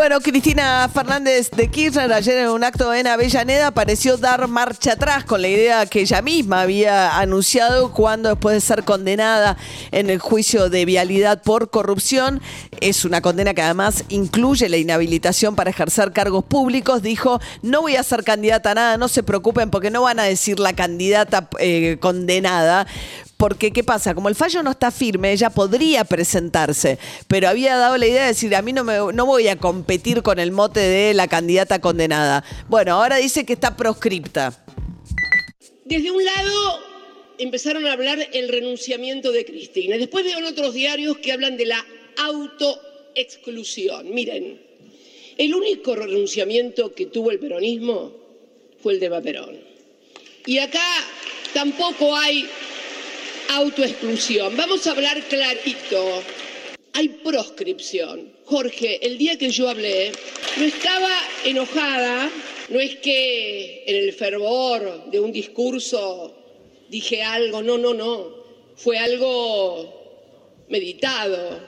Bueno, Cristina Fernández de Kirchner ayer en un acto en Avellaneda pareció dar marcha atrás con la idea que ella misma había anunciado cuando después de ser condenada en el juicio de vialidad por corrupción, es una condena que además incluye la inhabilitación para ejercer cargos públicos, dijo, no voy a ser candidata a nada, no se preocupen porque no van a decir la candidata eh, condenada, porque, ¿qué pasa? Como el fallo no está firme, ella podría presentarse, pero había dado la idea de decir, a mí no, no voy a competir con el mote de la candidata condenada. Bueno, ahora dice que está proscripta. Desde un lado empezaron a hablar el renunciamiento de Cristina. Después veo en otros diarios que hablan de la autoexclusión. Miren, el único renunciamiento que tuvo el peronismo fue el de Perón. Y acá tampoco hay autoexclusión. Vamos a hablar clarito. Hay proscripción. Jorge, el día que yo hablé, no estaba enojada, no es que en el fervor de un discurso dije algo, no, no, no, fue algo meditado,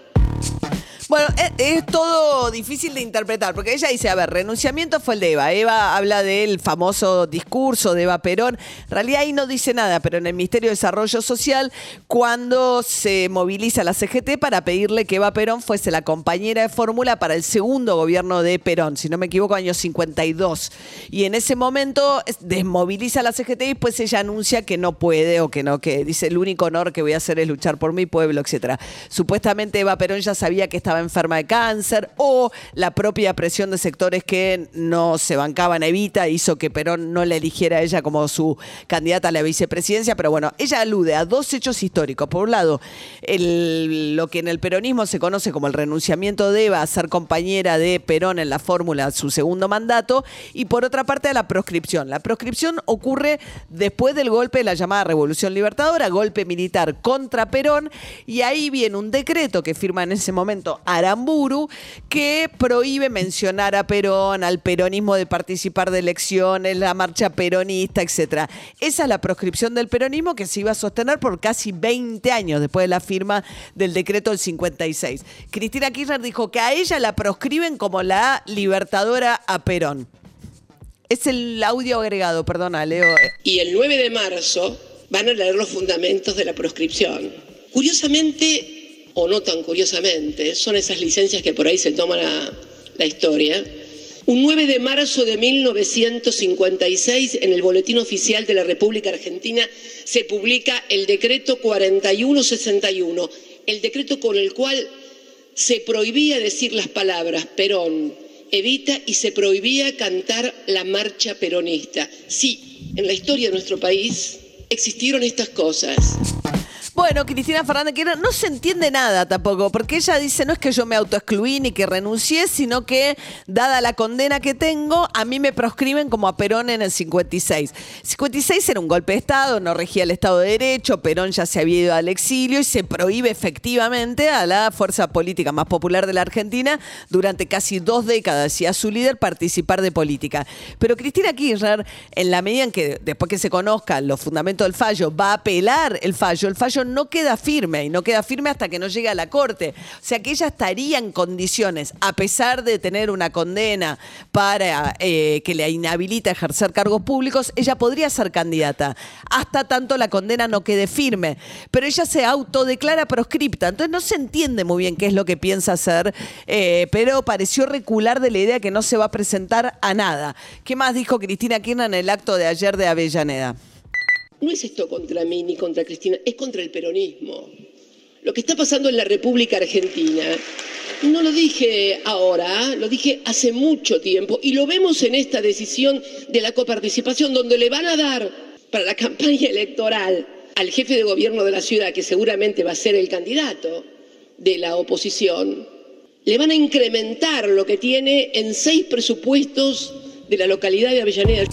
bueno, es, todo difícil de interpretar, porque ella dice, a ver, renunciamiento fue el de Eva. Eva habla del famoso discurso de Eva Perón. En realidad ahí no dice nada, pero en el Ministerio de Desarrollo Social, cuando se moviliza la CGT para pedirle que Eva Perón fuese la compañera de fórmula para el segundo gobierno de Perón, si no me equivoco, año 52. Y en ese momento desmoviliza la CGT y después ella anuncia que no puede o que no, que dice el único honor que voy a hacer es luchar por mi pueblo, etcétera. Supuestamente Eva Perón ya sabía que estaba enferma de cáncer o la propia presión de sectores que no se bancaban a Evita hizo que Perón no la eligiera a ella como su candidata a la vicepresidencia, pero bueno, ella alude a dos hechos históricos. Por un lado, lo que en el peronismo se conoce como el renunciamiento de Eva a ser compañera de Perón en la fórmula su segundo mandato y por otra parte a la proscripción. La proscripción ocurre después del golpe de la llamada Revolución Libertadora, golpe militar contra Perón y ahí viene un decreto que firma en ese momento Aramburu, que prohíbe mencionar a Perón, al peronismo de participar de elecciones, la marcha peronista, etc. Esa es la proscripción del peronismo que se iba a sostener por casi 20 años después de la firma del decreto del 56. Cristina Kirchner dijo que a ella la proscriben como la libertadora a Perón. Es el audio agregado, perdona, Leo. Y el 9 de marzo van a leer los fundamentos de la proscripción. Curiosamente, o no tan curiosamente, son esas licencias que por ahí se toma la, historia. Un 9 de marzo de 1956, en el Boletín Oficial de la República Argentina, se publica el decreto 4161, el decreto con el cual se prohibía decir las palabras Perón, Evita y se prohibía cantar la marcha peronista. Sí, en la historia de nuestro país existieron estas cosas. Bueno, Cristina Fernández no se entiende nada tampoco, porque ella dice no es que yo me autoexcluí ni que renuncié, sino que dada la condena que tengo, a mí me proscriben como a Perón en el 56. 56 era un golpe de Estado, no regía el Estado de Derecho, Perón ya se había ido al exilio y se prohíbe efectivamente a la fuerza política más popular de la Argentina durante casi dos décadas y a su líder participar de política. Pero Cristina Kirchner, en la medida en que después que se conozcan los fundamentos del fallo, va a apelar el fallo, el fallo no queda firme y no queda firme hasta que no llegue a la corte. O sea que ella estaría en condiciones, a pesar de tener una condena para eh, que le inhabilita ejercer cargos públicos, ella podría ser candidata, hasta tanto la condena no quede firme. Pero ella se autodeclara proscripta, entonces no se entiende muy bien qué es lo que piensa hacer, eh, pero pareció recular de la idea que no se va a presentar a nada. ¿Qué más dijo Cristina Kirchner en el acto de ayer de Avellaneda? No es esto contra mí ni contra Cristina, es contra el peronismo. Lo que está pasando en la República Argentina, no lo dije ahora, lo dije hace mucho tiempo, y lo vemos en esta decisión de la coparticipación, donde le van a dar para la campaña electoral al jefe de gobierno de la ciudad, que seguramente va a ser el candidato de la oposición, le van a incrementar lo que tiene en seis presupuestos de la localidad de Avellaneda.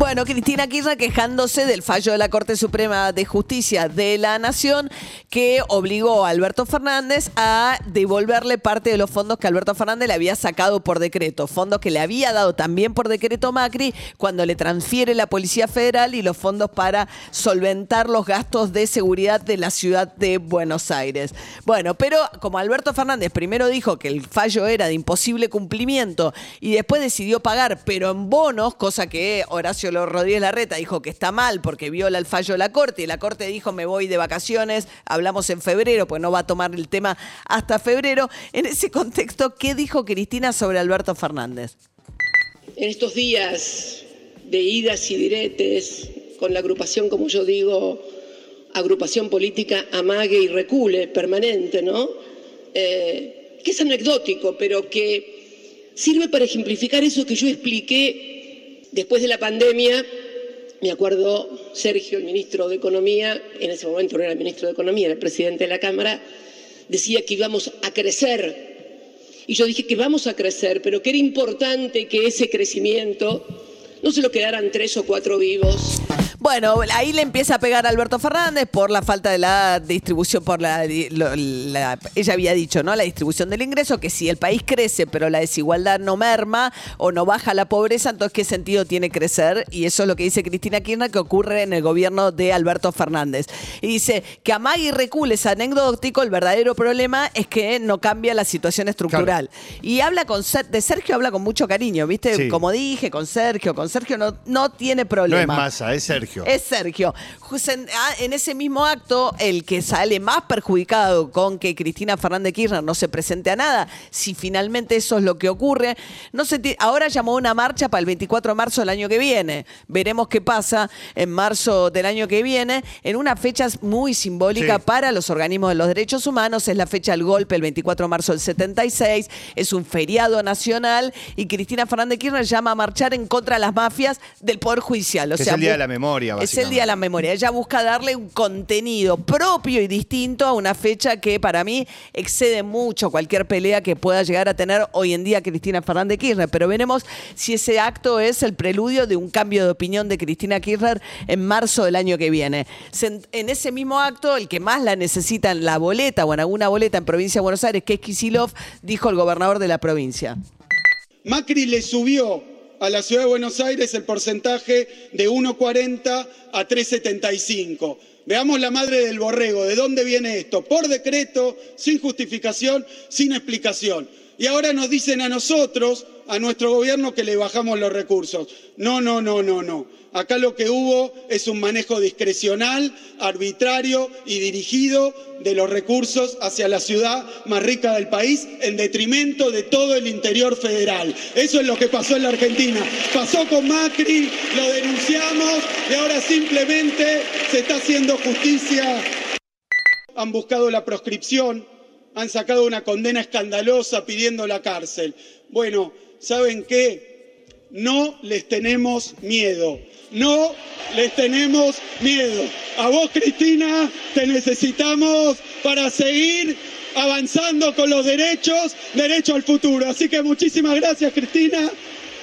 Bueno, Cristina Kirchner quejándose del fallo de la Corte Suprema de Justicia de la Nación que obligó a Alberto Fernández a devolverle parte de los fondos que Alberto Fernández le había sacado por decreto, fondos que le había dado también por decreto Macri cuando le transfiere la Policía Federal y los fondos para solventar los gastos de seguridad de la ciudad de Buenos Aires. Bueno, pero como Alberto Fernández primero dijo que el fallo era de imposible cumplimiento y después decidió pagar, pero en bonos, cosa que Horacio Rodríguez Larreta dijo que está mal porque viola el fallo de la Corte y la Corte dijo me voy de vacaciones, hablamos en febrero, pues no va a tomar el tema hasta febrero. En ese contexto, ¿qué dijo Cristina sobre Alberto Fernández? En estos días de idas y diretes con la agrupación, como yo digo, agrupación política amague y recule permanente, ¿no? Eh, que es anecdótico, pero que sirve para ejemplificar eso que yo expliqué Después de la pandemia, me acuerdo Sergio, el ministro de Economía, en ese momento no era el ministro de Economía, era el presidente de la Cámara, decía que íbamos a crecer. Y yo dije que vamos a crecer, pero que era importante que ese crecimiento no se lo quedaran tres o cuatro vivos. Bueno, ahí le empieza a pegar a Alberto Fernández por la falta de la distribución, por la, ella había dicho, ¿no? La distribución del ingreso, que si el país crece, pero la desigualdad no merma o no baja la pobreza, entonces ¿qué sentido tiene crecer? Y eso es lo que dice Cristina Kirchner que ocurre en el gobierno de Alberto Fernández. Y dice que a y recule es anecdótico, el verdadero problema es que no cambia la situación estructural. Y habla con de Sergio habla con mucho cariño, ¿viste? Como dije, con Sergio, con Sergio no, no tiene problema. No es masa, es Sergio. Es Sergio. Ah, en ese mismo acto, el que sale más perjudicado con que Cristina Fernández Kirchner no se presente a nada, si finalmente eso es lo que ocurre, no se ahora llamó una marcha para el 24 de marzo del año que viene. Veremos qué pasa en marzo del año que viene, en una fecha muy simbólica para los organismos de los derechos humanos. Es la fecha del golpe, el 24 de marzo del 76. Es un feriado nacional y Cristina Fernández Kirchner llama a marchar en contra de las mafias del Poder Judicial. O sea, es el Día de la Memoria. Es el Día de la Memoria. Ella busca darle un contenido propio y distinto a una fecha que para mí excede mucho cualquier pelea que pueda llegar a tener hoy en día Cristina Fernández Kirchner. Pero veremos si ese acto es el preludio de un cambio de opinión de Cristina Kirchner en marzo del año que viene. En ese mismo acto, el que más la necesita en la boleta o en alguna boleta en provincia de Buenos Aires, que es Kisilov, dijo el gobernador de la provincia. Macri le subió a la ciudad de Buenos Aires el porcentaje de 1,40 a 3,75. Veamos la madre del borrego, ¿de dónde viene esto? Por decreto, sin justificación, sin explicación. Y ahora nos dicen a nosotros, a nuestro gobierno, que le bajamos los recursos. No, no, no, no, no. Acá lo que hubo es un manejo discrecional, arbitrario y dirigido de los recursos hacia la ciudad más rica del país en detrimento de todo el interior federal. Eso es lo que pasó en la Argentina. Pasó con Macri, lo denunciamos y ahora simplemente se está haciendo justicia. Han buscado la proscripción, han sacado una condena escandalosa pidiendo la cárcel. Bueno, ¿saben qué? No les tenemos miedo no les tenemos miedo. A vos, Cristina, te necesitamos para seguir avanzando con los derechos, derecho al futuro. Así que muchísimas gracias, Cristina.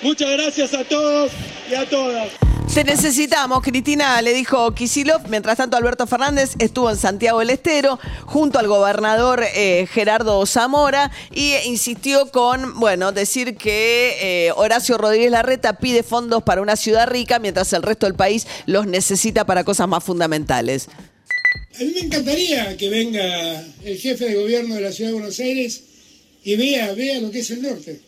Muchas gracias a todos y a todas. Te necesitamos, Cristina, le dijo Kisilov. Mientras tanto, Alberto Fernández estuvo en Santiago del Estero junto al gobernador eh, Gerardo Zamora y insistió con, bueno, decir que eh, Horacio Rodríguez Larreta pide fondos para una ciudad rica mientras el resto del país los necesita para cosas más fundamentales. A mí me encantaría que venga el jefe de gobierno de la ciudad de Buenos Aires y vea, vea lo que es el norte.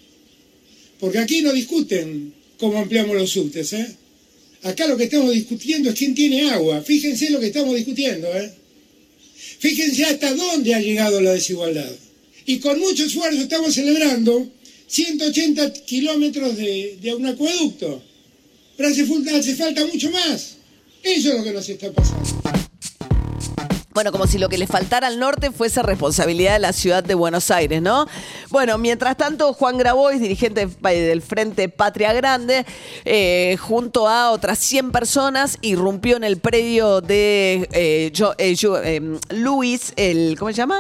Porque aquí no discuten cómo ampliamos los subtes, ¿eh? Acá lo que estamos discutiendo es quién tiene agua. Fíjense lo que estamos discutiendo, ¿eh? Fíjense hasta dónde ha llegado la desigualdad. Y con mucho esfuerzo estamos celebrando 180 kilómetros de, un acueducto. Pero hace falta mucho más. Eso es lo que nos está pasando. Bueno, como si lo que le faltara al norte fuese responsabilidad de la ciudad de Buenos Aires, ¿no? Bueno, mientras tanto, Juan Grabois, dirigente del Frente Patria Grande, eh, junto a otras 100 personas, irrumpió en el predio de eh, eh, eh, Luis, el, ¿cómo se llama?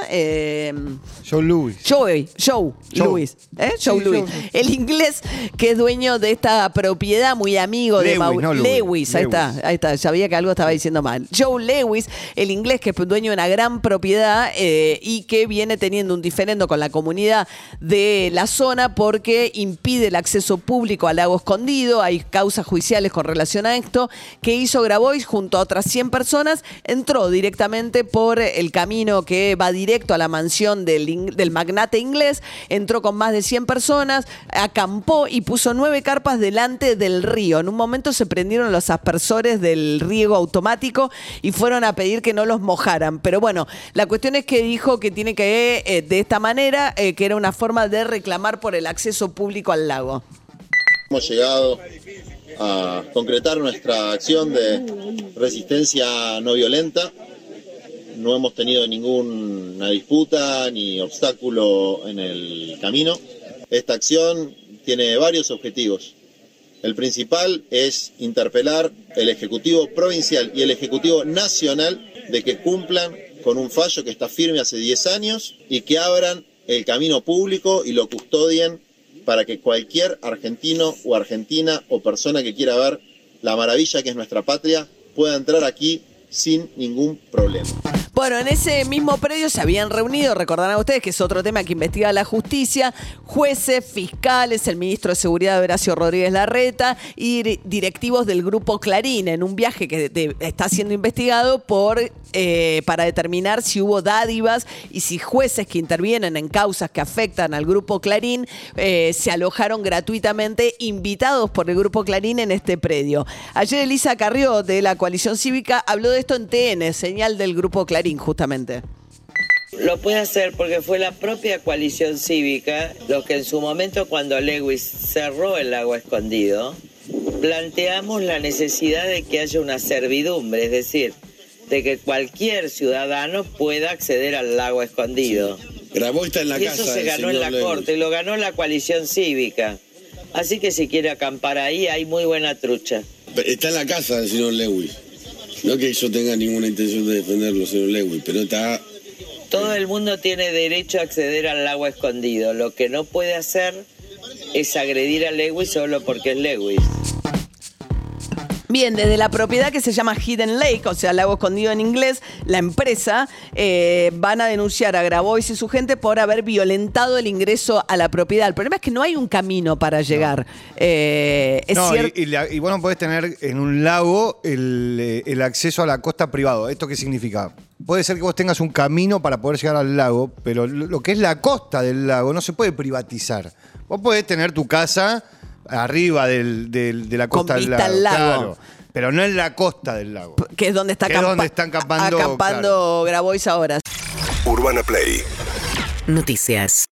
Joe. Joey, Joe, Joe. Louis, ¿eh? Joe Sí, Louis. Joe. El inglés que es dueño de esta propiedad, muy amigo de Mau- no. Lewis, ahí está, ahí está, sabía que algo estaba diciendo mal. Joe Lewis, el inglés que dueño de una gran propiedad eh, y que viene teniendo un diferendo con la comunidad de la zona porque impide el acceso público al lago escondido, hay causas judiciales con relación a esto, que hizo Grabois junto a otras 100 personas, entró directamente por el camino que va directo a la mansión del, magnate inglés, entró con más de 100 personas, acampó y puso nueve carpas delante del río. En un momento se prendieron los aspersores del riego automático y fueron a pedir que no los mojaran. Pero bueno, la cuestión es que dijo que tiene que, eh, de esta manera, eh, que era una forma de reclamar por el acceso público al lago. Hemos llegado a concretar nuestra acción de resistencia no violenta. No hemos tenido ninguna disputa ni obstáculo en el camino. Esta acción tiene varios objetivos. El principal es interpelar el Ejecutivo Provincial y el Ejecutivo Nacional de que cumplan con un fallo que está firme hace 10 años y que abran el camino público y lo custodien para que cualquier argentino o argentina o persona que quiera ver la maravilla que es nuestra patria pueda entrar aquí sin ningún problema. Bueno, en ese mismo predio se habían reunido, recordarán ustedes que es otro tema que investiga la justicia, jueces, fiscales, el ministro de Seguridad Horacio Rodríguez Larreta y dir- directivos del grupo Clarín en un viaje que está siendo investigado por eh, para determinar si hubo dádivas y si jueces que intervienen en causas que afectan al grupo Clarín eh, se alojaron gratuitamente invitados por el grupo Clarín en este predio. Ayer Elisa Carrió de la coalición cívica habló de esto en TN, señal del grupo Clarín justamente. Lo puede hacer porque fue la propia coalición cívica los que en su momento cuando Lewis cerró el lago escondido, planteamos la necesidad de que haya una servidumbre, es decir, de que cualquier ciudadano pueda acceder al lago escondido. Grabó está en la y casa. eso se ganó en la Lewis. corte, lo ganó la coalición cívica. Así que si quiere acampar ahí, hay muy buena trucha. Está en la casa del señor Lewis. No que yo tenga ninguna intención de defenderlo, señor Lewis, pero está. Todo el mundo tiene derecho a acceder al lago escondido. Lo que no puede hacer es agredir a Lewis solo porque es Lewis. Bien, desde la propiedad que se llama Hidden Lake, o sea, lago escondido en inglés, la empresa eh, van a denunciar a Grabois y su gente por haber violentado el ingreso a la propiedad. El problema es que no hay un camino para llegar. Eh, es No, cierto. y, y la- y vos no podés tener en un lago el, eh, el acceso a la costa privado. ¿Esto qué significa? Puede ser que vos tengas un camino para poder llegar al lago, pero lo lo que es la costa del lago no se puede privatizar. Vos podés tener tu casa arriba del- del- de la Con costa del vista lago, al lago. claro, pero no en la costa del lago. que es donde está que es acampa- donde están acampando, acampando Grabois ahora. Urbana Play Noticias.